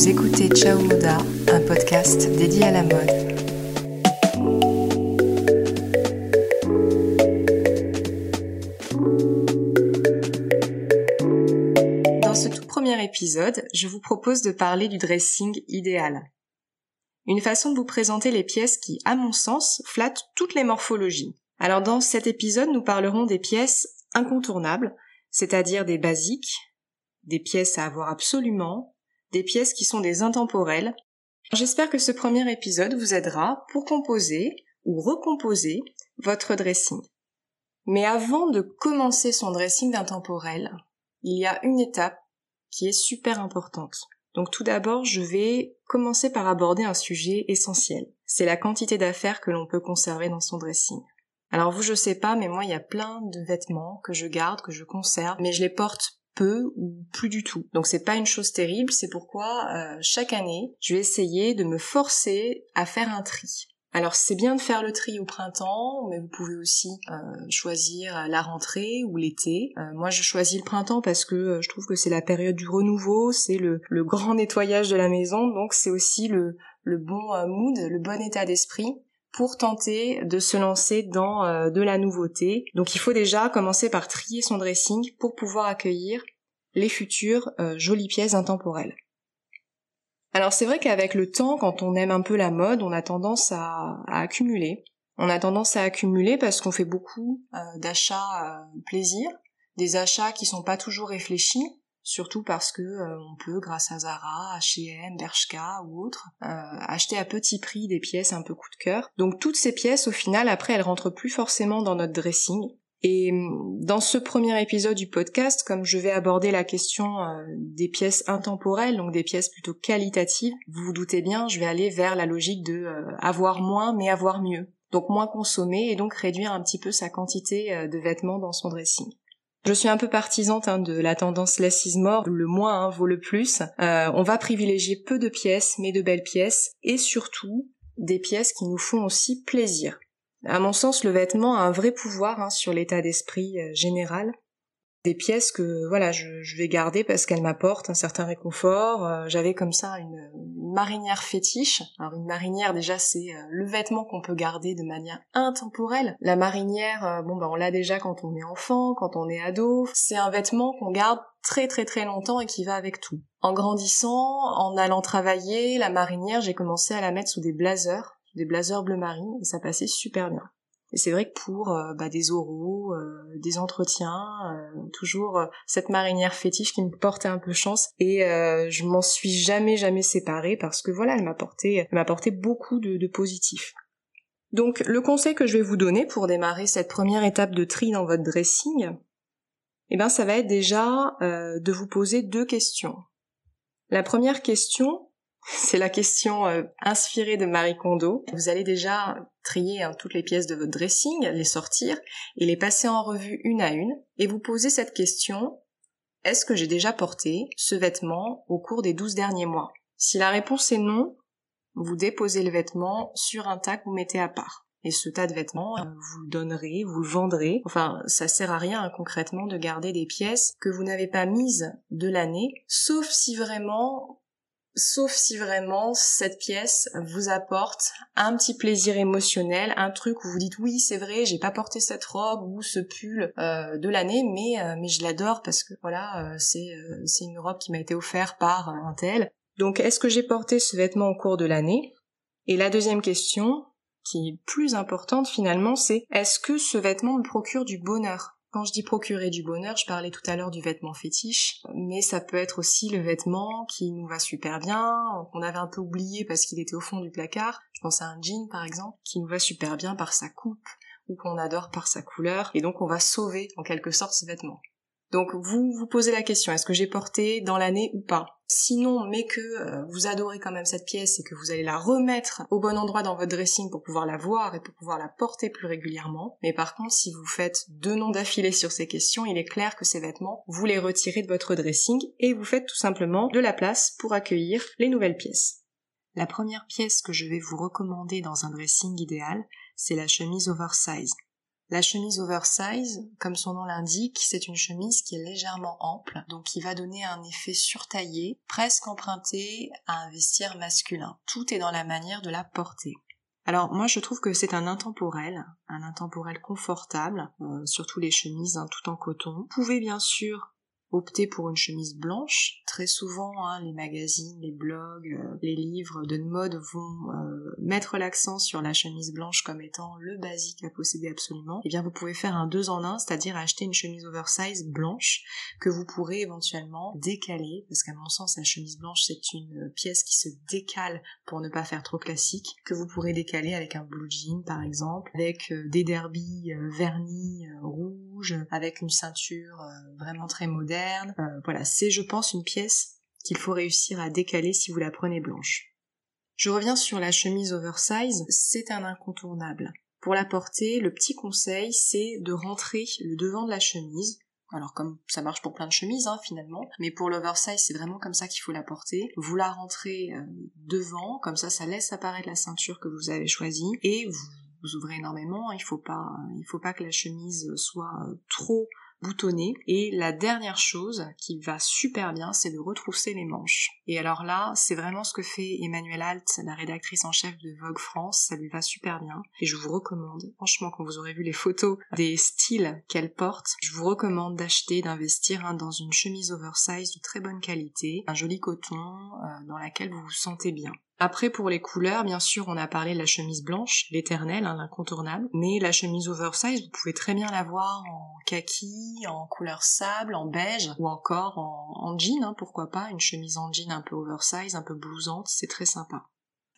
Vous écoutez Ciao Moda, un podcast dédié à la mode. Dans ce tout premier épisode, je vous propose de parler du dressing idéal. Une façon de vous présenter les pièces qui, à mon sens, flattent toutes les morphologies. Alors dans cet épisode, nous parlerons des pièces incontournables, c'est-à-dire des basiques, des pièces à avoir absolument, des pièces qui sont des intemporelles. J'espère que ce premier épisode vous aidera pour composer ou recomposer votre dressing. Mais avant de commencer son dressing d'intemporel, il y a une étape qui est super importante. Donc tout d'abord, je vais commencer par aborder un sujet essentiel. C'est la quantité d'affaires que l'on peut conserver dans son dressing. Alors vous, je sais pas, mais moi, il y a plein de vêtements que je garde, que je conserve, mais je les porte peu ou plus du tout. Donc c'est pas une chose terrible, c'est pourquoi euh, chaque année, je vais essayer de me forcer à faire un tri. Alors c'est bien de faire le tri au printemps, mais vous pouvez aussi euh, choisir la rentrée ou l'été. Euh, moi je choisis le printemps parce que je trouve que c'est la période du renouveau, c'est le, grand nettoyage de la maison, donc c'est aussi le, le bon mood, le bon état d'esprit pour tenter de se lancer dans euh, de la nouveauté. Donc il faut déjà commencer par trier son dressing pour pouvoir accueillir les futures euh, jolies pièces intemporelles. Alors c'est vrai qu'avec le temps, quand on aime un peu la mode, on a tendance à, accumuler. On a tendance à accumuler parce qu'on fait beaucoup euh, d'achats plaisir, des achats qui sont pas toujours réfléchis, surtout parce que euh, on peut, grâce à Zara, H&M, Bershka ou autres, euh, acheter à petit prix des pièces un peu coup de cœur. Donc toutes ces pièces, au final, après, elles rentrent plus forcément dans notre dressing. Et mm, dans ce premier épisode du podcast, comme je vais aborder la question euh, des pièces intemporelles, donc des pièces plutôt qualitatives, vous vous doutez bien, je vais aller vers la logique de avoir moins mais avoir mieux. Donc moins consommer et donc réduire un petit peu sa quantité de vêtements dans son dressing. Je suis un peu partisante hein, de la tendance less is le moins hein, vaut le plus. Euh, on va privilégier peu de pièces, mais de belles pièces, et surtout des pièces qui nous font aussi plaisir. À mon sens, le vêtement a un vrai pouvoir hein, sur l'état d'esprit euh, général des pièces que voilà je, vais garder parce qu'elles m'apportent un certain réconfort. Euh, j'avais comme ça une, marinière fétiche. Alors une marinière déjà c'est euh, le vêtement qu'on peut garder de manière intemporelle. La marinière, euh, bon ben on l'a déjà quand on est enfant, quand on est ado. C'est un vêtement qu'on garde très très très longtemps et qui va avec tout. En grandissant, en allant travailler, la marinière j'ai commencé à la mettre sous des blazers, des blazers bleu marine et ça passait super bien. Et c'est vrai que pour euh, bah, des oraux, euh, des entretiens, euh, toujours cette marinière fétiche qui me portait un peu chance et je m'en suis jamais jamais séparée parce que voilà, elle m'a apporté beaucoup de, de positif. Donc le conseil que je vais vous donner pour démarrer cette première étape de tri dans votre dressing, eh ben ça va être déjà de vous poser deux questions. La première question, c'est la question euh, inspirée de Marie Kondo. Vous allez déjà trier hein, toutes les pièces de votre dressing, les sortir et les passer en revue une à une et vous poser cette question est-ce que j'ai déjà porté ce vêtement au cours des 12 derniers mois? Si la réponse est non, vous déposez le vêtement sur un tas que vous mettez à part. Et ce tas de vêtements, euh, vous le donnerez, vous le vendrez. Enfin, ça sert à rien hein, concrètement de garder des pièces que vous n'avez pas mises de l'année, sauf si vraiment Sauf si vraiment cette pièce vous apporte un petit plaisir émotionnel, un truc où vous dites oui c'est vrai j'ai pas porté cette robe ou ce pull euh, de l'année mais euh, mais je l'adore parce que voilà euh, c'est c'est une robe qui m'a été offerte par un tel. Donc est-ce que j'ai porté ce vêtement au cours de l'année? Et la deuxième question qui est plus importante finalement c'est est-ce que ce vêtement me procure du bonheur? Quand je dis procurer du bonheur, je parlais tout à l'heure du vêtement fétiche, mais ça peut être aussi le vêtement qui nous va super bien, qu'on avait un peu oublié parce qu'il était au fond du placard. Je pense à un jean par exemple, qui nous va super bien par sa coupe ou qu'on adore par sa couleur, et donc on va sauver en quelque sorte ce vêtement. Donc vous vous posez la question, est-ce que j'ai porté dans l'année ou pas? Sinon, mais que euh, vous adorez quand même cette pièce et que vous allez la remettre au bon endroit dans votre dressing pour pouvoir la voir et pour pouvoir la porter plus régulièrement. Mais par contre, si vous faites deux noms d'affilée sur ces questions, il est clair que ces vêtements, vous les retirez de votre dressing et vous faites tout simplement de la place pour accueillir les nouvelles pièces. La première pièce que je vais vous recommander dans un dressing idéal, c'est la chemise oversize. La chemise oversize, comme son nom l'indique, c'est une chemise qui est légèrement ample, donc qui va donner un effet surtaillé, presque emprunté à un vestiaire masculin. Tout est dans la manière de la porter. Alors moi je trouve que c'est un intemporel, un intemporel confortable, euh, surtout les chemises hein, tout en coton. Vous pouvez bien sûr opter pour une chemise blanche. Très souvent, hein, les magazines, les blogs, euh, les livres de mode vont euh, mettre l'accent sur la chemise blanche comme étant le basique à posséder absolument. Et eh bien, vous pouvez faire un deux en un, c'est-à-dire acheter une chemise oversize blanche que vous pourrez éventuellement décaler, parce qu'à mon sens, la chemise blanche c'est une pièce qui se décale pour ne pas faire trop classique, que vous pourrez décaler avec un blue jean par exemple, avec euh, des derbies vernis rouges, avec une ceinture vraiment très moderne euh, voilà, c'est je pense une pièce qu'il faut réussir à décaler si vous la prenez blanche. Je reviens sur la chemise oversize, c'est un incontournable. Pour la porter, le petit conseil, c'est de rentrer le devant de la chemise. Alors comme ça marche pour plein de chemises hein, finalement, mais pour l'oversize c'est vraiment comme ça qu'il faut la porter. Vous la rentrez euh, devant, comme ça ça laisse apparaître la ceinture que vous avez choisie et vous, vous ouvrez énormément. Il faut pas, il faut pas que la chemise soit euh, trop boutonné. Et la dernière chose qui va super bien, c'est de retrousser les manches. Et alors là, c'est vraiment ce que fait Emmanuelle Alt, la rédactrice en chef de Vogue France. Ça lui va super bien. Et je vous recommande, franchement, quand vous aurez vu les photos des styles qu'elle porte, je vous recommande d'acheter, d'investir hein, dans une chemise oversize de très bonne qualité, un joli coton euh, dans laquelle vous vous sentez bien. Après, pour les couleurs, bien sûr, on a parlé de la chemise blanche, l'éternelle, hein, l'incontournable. Mais la chemise oversize, vous pouvez très bien la voir en kaki, en couleur sable, en beige, ou encore en, jean, hein, pourquoi pas, une chemise en jean un peu oversize, un peu blousante, c'est très sympa.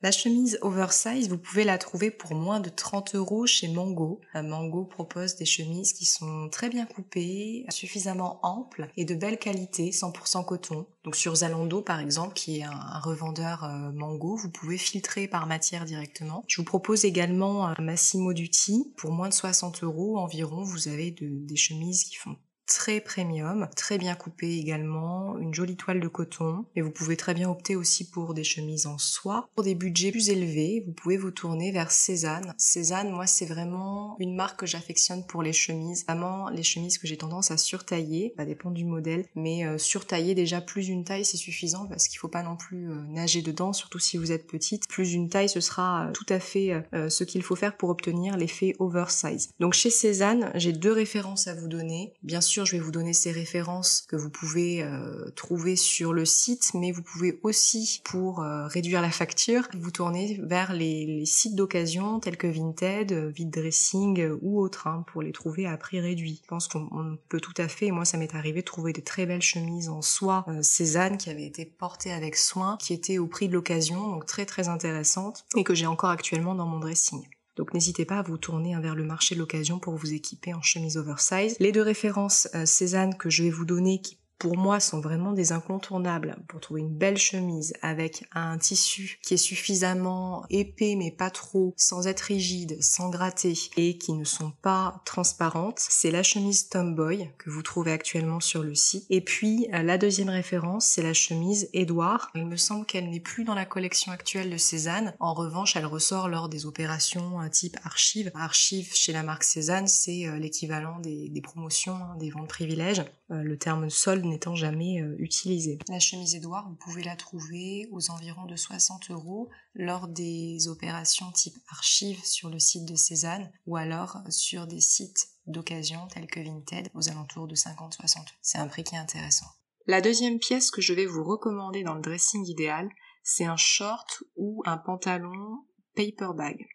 La chemise oversize, vous pouvez la trouver pour moins de 30 euros chez Mango. Euh, Mango propose des chemises qui sont très bien coupées, suffisamment amples et de belle qualité, 100% coton. Donc sur Zalando par exemple, qui est un, revendeur euh, Mango, vous pouvez filtrer par matière directement. Je vous propose également un Massimo Dutti. Pour moins de 60 euros environ, vous avez des chemises qui font très premium, très bien coupé également, une jolie toile de coton. Et vous pouvez très bien opter aussi pour des chemises en soie. Pour des budgets plus élevés, vous pouvez vous tourner vers Cézanne. Cézanne, moi, c'est vraiment une marque que j'affectionne pour les chemises. Vraiment, les chemises que j'ai tendance à surtailler, ça dépend du modèle, mais euh, surtailler déjà plus une taille, c'est suffisant parce qu'il faut pas non plus euh, nager dedans, surtout si vous êtes petite. Plus une taille, ce sera euh, tout à fait ce qu'il faut faire pour obtenir l'effet oversize. Donc chez Cézanne, j'ai deux références à vous donner. Bien sûr, je vais vous donner ces références que vous pouvez euh, trouver sur le site, mais vous pouvez aussi, pour euh, réduire la facture, vous tourner vers les, sites d'occasion tels que Vinted, Vid Dressing ou autres, hein, pour les trouver à prix réduit. Je pense qu'on peut tout à fait, et moi ça m'est arrivé trouver des très belles chemises en soie euh, Cézanne qui avaient été portées avec soin, qui étaient au prix de l'occasion, donc très très intéressantes, et que j'ai encore actuellement dans mon dressing. Donc n'hésitez pas à vous tourner vers le marché de l'occasion pour vous équiper en chemise oversize. Les deux références euh, Cézanne que je vais vous donner qui pour moi sont vraiment des incontournables pour trouver une belle chemise avec un tissu qui est suffisamment épais mais pas trop, sans être rigide, sans gratter et qui ne sont pas transparentes. C'est la chemise Tomboy que vous trouvez actuellement sur le site. Et puis euh, la deuxième référence, c'est la chemise Edouard. Il me semble qu'elle n'est plus dans la collection actuelle de Cézanne. En revanche, elle ressort lors des opérations euh, type archive. Archive chez la marque Cézanne, c'est euh, l'équivalent des, promotions, hein, des ventes privilèges. Le terme solde n'étant jamais euh, utilisé. La chemise Edouard, vous pouvez la trouver aux environs de 60 euros lors des opérations type archive sur le site de Cézanne ou alors sur des sites d'occasion tels que Vinted aux alentours de 50-60. C'est un prix qui est intéressant. La deuxième pièce que je vais vous recommander dans le dressing idéal, c'est un short ou un pantalon paper bag.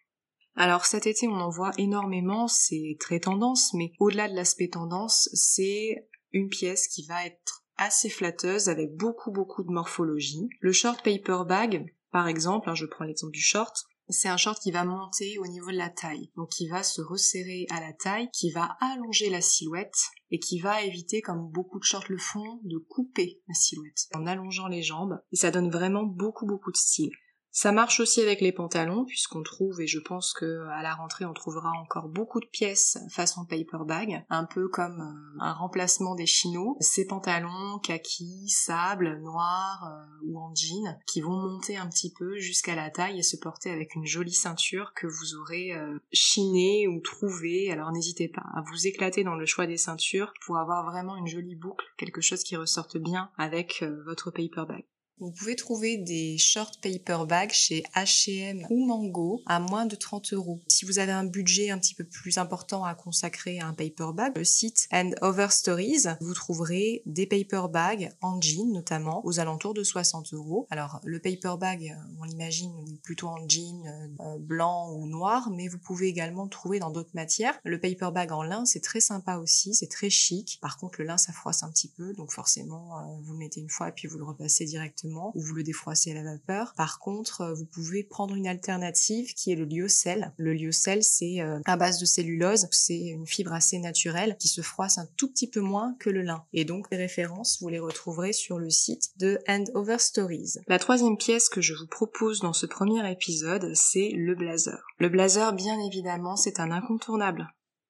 Alors cet été on en voit énormément, c'est très tendance, mais au-delà de l'aspect tendance, c'est une pièce qui va être assez flatteuse avec beaucoup beaucoup de morphologie. Le short paper bag, par exemple, hein, je prends l'exemple du short, c'est un short qui va monter au niveau de la taille, donc qui va se resserrer à la taille, qui va allonger la silhouette et qui va éviter, comme beaucoup de shorts le font, de couper la silhouette en allongeant les jambes. Et ça donne vraiment beaucoup beaucoup de style. Ça marche aussi avec les pantalons puisqu'on trouve et je pense que à la rentrée on trouvera encore beaucoup de pièces façon paper bag, un peu comme euh, un remplacement des chinos. Ces pantalons kaki, sable, noir euh, ou en jean qui vont monter un petit peu jusqu'à la taille et se porter avec une jolie ceinture que vous aurez euh, chinée ou trouvée. Alors n'hésitez pas à vous éclater dans le choix des ceintures pour avoir vraiment une jolie boucle, quelque chose qui ressorte bien avec votre paper bag. Vous pouvez trouver des short paper bags chez H&M ou Mango à moins de 30 euros. Si vous avez un budget un petit peu plus important à consacrer à un paper bag, le site And Over Stories, vous trouverez des paper bags en jean notamment aux alentours de 60 euros. Alors le paper bag, on l'imagine plutôt en jean euh, blanc ou noir, mais vous pouvez également le trouver dans d'autres matières. Le paper bag en lin, c'est très sympa aussi, c'est très chic. Par contre, le lin, ça froisse un petit peu, donc forcément, euh, vous le mettez une fois et puis vous le repassez directement ou vous le défroissez à la vapeur. Par contre, euh, vous pouvez prendre une alternative qui est le lyocell. Le lyocell, c'est euh, à base de cellulose, c'est une fibre assez naturelle qui se froisse un tout petit peu moins que le lin. Et donc les références, vous les retrouverez sur le site de Over Stories. La troisième pièce que je vous propose dans ce premier épisode, c'est le blazer. Le blazer, bien évidemment, c'est un incontournable.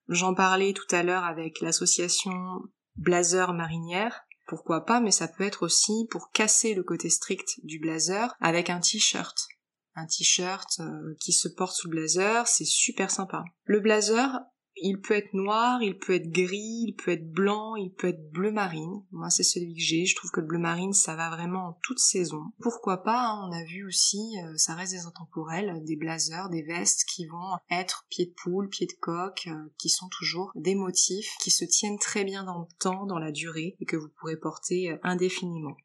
J'en parlais tout à l'heure avec l'association Blazer Marinière pourquoi pas, mais ça peut être aussi pour casser le côté strict du blazer avec un t-shirt. Un t-shirt euh, qui se porte sous le blazer, c'est super sympa. Le blazer, il peut être noir, il peut être gris, il peut être blanc, il peut être bleu marine. Moi, c'est celui que j'ai. Je trouve que le bleu marine, ça va vraiment en toute saison. Pourquoi pas hein, On a vu aussi, euh, ça reste des intemporels, des blazers, des vestes qui vont être pied de poule, pied de coq, euh, qui sont toujours des motifs qui se tiennent très bien dans le temps, dans la durée, et que vous pourrez porter euh, indéfiniment.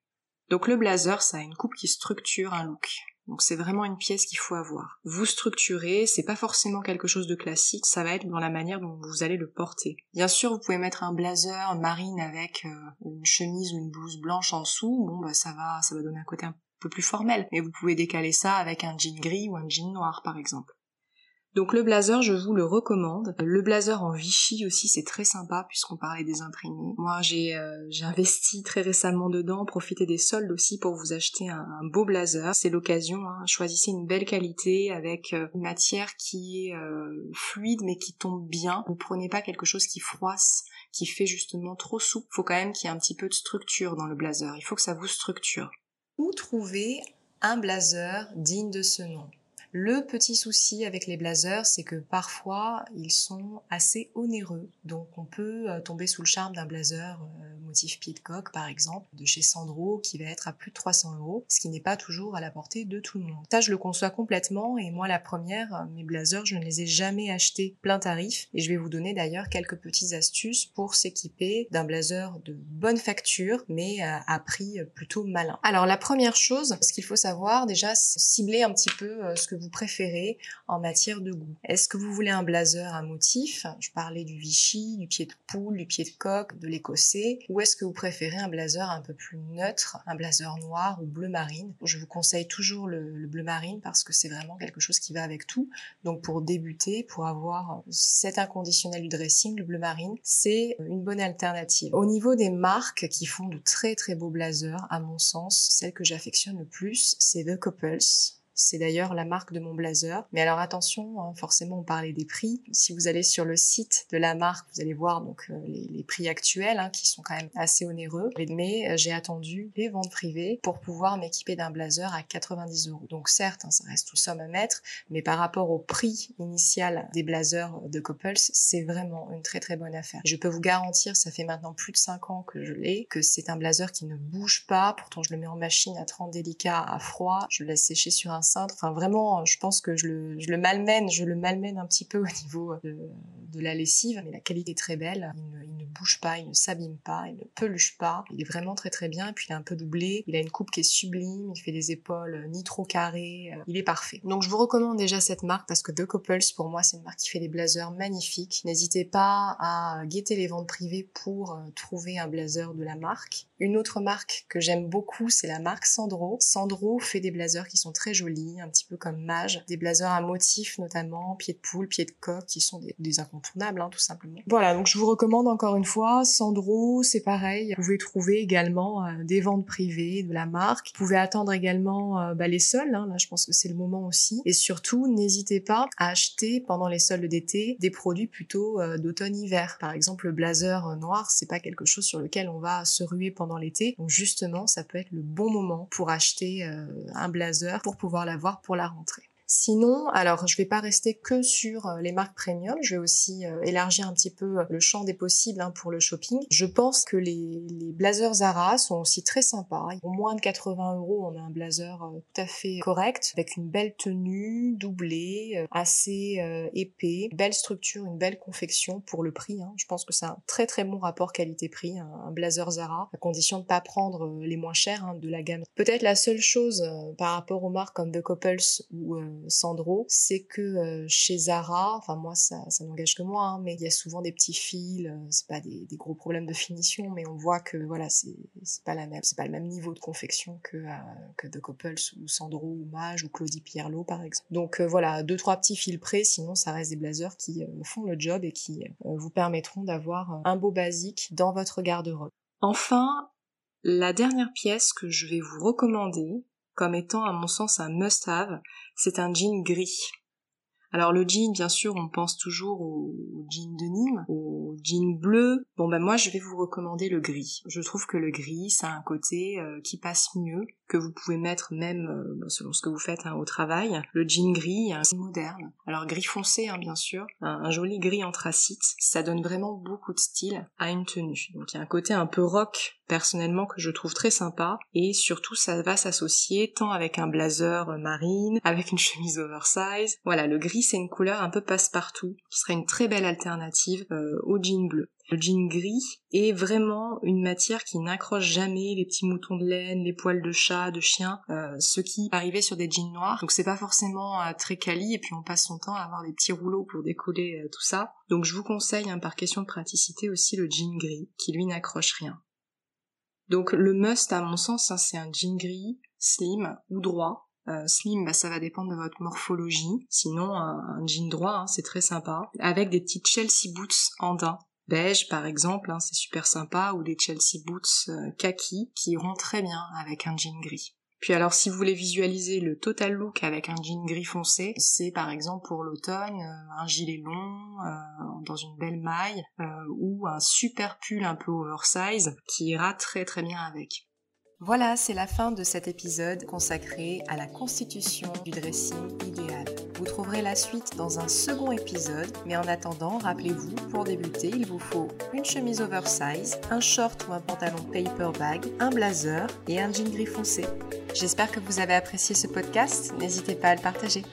Donc le blazer, ça a une coupe qui structure un look. Donc c'est vraiment une pièce qu'il faut avoir. Vous structurez, c'est pas forcément quelque chose de classique, ça va être dans la manière dont vous allez le porter. Bien sûr, vous pouvez mettre un blazer marine avec euh, une chemise ou une blouse blanche en dessous, bon bah ça va, ça va donner un côté un peu plus formel. Mais vous pouvez décaler ça avec un jean gris ou un jean noir par exemple. Donc le blazer, je vous le recommande. Le blazer en Vichy aussi, c'est très sympa puisqu'on parlait des imprimés. Moi, j'ai euh, investi très récemment dedans. Profitez des soldes aussi pour vous acheter un, beau blazer. C'est l'occasion. Hein. Choisissez une belle qualité avec euh, une matière qui est euh, fluide mais qui tombe bien. Ne prenez pas quelque chose qui froisse, qui fait justement trop souple. Il faut quand même qu'il y ait un petit peu de structure dans le blazer. Il faut que ça vous structure. Où trouver un blazer digne de ce nom? Le petit souci avec les blazers, c'est que parfois ils sont assez onéreux. Donc on peut euh, tomber sous le charme d'un blazer euh, motif pied de coq par exemple, de chez Sandro qui va être à plus de 300 euros, ce qui n'est pas toujours à la portée de tout le monde. Ça je le conçois complètement et moi la première, euh, mes blazers je ne les ai jamais achetés plein tarif et je vais vous donner d'ailleurs quelques petites astuces pour s'équiper d'un blazer de bonne facture mais à prix plutôt malin. Alors la première chose, ce qu'il faut savoir déjà, c'est cibler un petit peu ce que vous préférez en matière de goût. Est-ce que vous voulez un blazer à motif? Je parlais du Vichy, du pied de poule, du pied de coq, de l'écossais. Ou est-ce que vous préférez un blazer un peu plus neutre, un blazer noir ou bleu marine? Je vous conseille toujours le, bleu marine parce que c'est vraiment quelque chose qui va avec tout. Donc pour débuter, pour avoir cet inconditionnel du dressing, le bleu marine, c'est une bonne alternative. Au niveau des marques qui font de très très beaux blazers, à mon sens, celle que j'affectionne le plus, c'est The Couples c'est d'ailleurs la marque de mon blazer. Mais alors attention, hein, forcément on parlait des prix. Si vous allez sur le site de la marque, vous allez voir donc euh, les, prix actuels hein, qui sont quand même assez onéreux. Mais euh, j'ai attendu les ventes privées pour pouvoir m'équiper d'un blazer à 90 euros. Donc certes, hein, ça reste tout somme à mettre, mais par rapport au prix initial des blazers de Couples, c'est vraiment une très très bonne affaire. Je peux vous garantir, ça fait maintenant plus de 5 ans que je l'ai, que c'est un blazer qui ne bouge pas. Pourtant je le mets en machine à 30 délicat à froid, je le laisse sécher sur un Enfin, vraiment, je pense que je le, je le malmène, je le malmène un petit peu au niveau de, de la lessive, mais la qualité est très belle. Il ne, bouge pas, il ne s'abîme pas, il ne peluche pas. Il est vraiment très très bien. Et puis il est un peu doublé. Il a une coupe qui est sublime. Il fait des épaules ni trop carrées. Il est parfait. Donc je vous recommande déjà cette marque parce que The Couples, pour moi, c'est une marque qui fait des blazers magnifiques. N'hésitez pas à guetter les ventes privées pour euh, trouver un blazer de la marque. Une autre marque que j'aime beaucoup, c'est la marque Sandro. Sandro fait des blazers qui sont très jolis joli, un petit peu comme mage. Des blazers à motifs notamment, pieds de poule, pieds de coq, qui sont des, incontournables, hein. Voilà, donc je vous recommande encore une fois, Sandro, c'est pareil. Vous pouvez trouver également euh, des ventes privées de la marque. Vous pouvez attendre également euh, bah, les soldes, hein. là je pense que c'est le moment aussi. Et surtout, n'hésitez pas à acheter pendant les soldes d'été des produits plutôt euh, d'automne-hiver. Par exemple, le blazer noir, c'est pas quelque chose sur lequel on va se ruer pendant l'été. Donc justement, ça peut être le bon moment pour acheter un blazer pour pouvoir l'avoir pour la rentrée. Sinon, alors je vais pas rester que sur euh, les marques premium, je vais aussi euh, élargir un petit peu euh, le champ des possibles hein, pour le shopping. Je pense que les, les, blazers Zara sont aussi très sympas. Au moins de 80 euros, on a un blazer tout à fait correct, avec une belle tenue, doublée, assez épais, belle structure, une belle confection pour le prix. Hein. Je pense que c'est un très très bon rapport qualité-prix, un, blazer Zara, à condition de pas prendre les moins chers hein, de la gamme. Peut-être la seule chose par rapport aux marques comme The Couples ou Sandro, c'est que euh, chez Zara, enfin moi ça, n'engage que moi, hein, mais il y a souvent des petits fils, euh, c'est pas des, gros problèmes de finition, mais on voit que voilà c'est pas la même, c'est pas le même niveau de confection que euh, que The Couples ou Sandro ou Mage ou Claudie Pierlot par exemple. Donc voilà deux trois petits fils près, sinon ça reste des blazers qui font le job et qui vous permettront d'avoir un beau basique dans votre garde-robe. Enfin, la dernière pièce que je vais vous recommander, comme étant à mon sens un must-have, c'est un jean gris. Alors le jean, bien sûr, on pense toujours au, jean de Nîmes, au jean bleu. Bon ben moi, je vais vous recommander le gris. Je trouve que le gris, ça a un côté euh, qui passe mieux, que vous pouvez mettre même euh, selon ce que vous faites hein, au travail. Le jean gris, un moderne. Alors gris foncé, hein, bien sûr, un, joli gris anthracite. Ça donne vraiment beaucoup de style à une tenue. Donc il y a un côté un peu rock personnellement que je trouve très sympa et surtout ça va s'associer tant avec un blazer marine, avec une chemise oversize. Voilà, le gris c'est une couleur un peu passe-partout, qui serait une très belle alternative euh, au jean bleu. Le jean gris est vraiment une matière qui n'accroche jamais les petits moutons de laine, les poils de chat, de chien, euh, ce qui arrivait sur des jeans noirs. Donc c'est pas forcément euh, très quali et puis on passe son temps à avoir des petits rouleaux pour décoller tout ça. Donc je vous conseille hein, par question de praticité aussi le jean gris qui lui n'accroche rien. Donc le must à mon sens hein, c'est un jean gris, slim ou droit euh, slim, bah, ça va dépendre de votre morphologie. Sinon, un, jean droit, hein, c'est très sympa. Avec des petites Chelsea boots en daim. Beige, par exemple, hein, c'est super sympa. Ou des Chelsea boots euh, kaki qui iront très bien avec un jean gris. Puis alors si vous voulez visualiser le total look avec un jean gris foncé, c'est par exemple pour l'automne euh, un gilet long dans une belle maille ou un super pull un peu oversize qui ira très très bien avec. Voilà, c'est la fin de cet épisode consacré à la constitution du dressing idéal. Vous trouverez la suite dans un second épisode, mais en attendant, rappelez-vous, pour débuter, il vous faut une chemise oversize, un short ou un pantalon paper bag, un blazer et un jean gris foncé. J'espère que vous avez apprécié ce podcast, n'hésitez pas à le partager.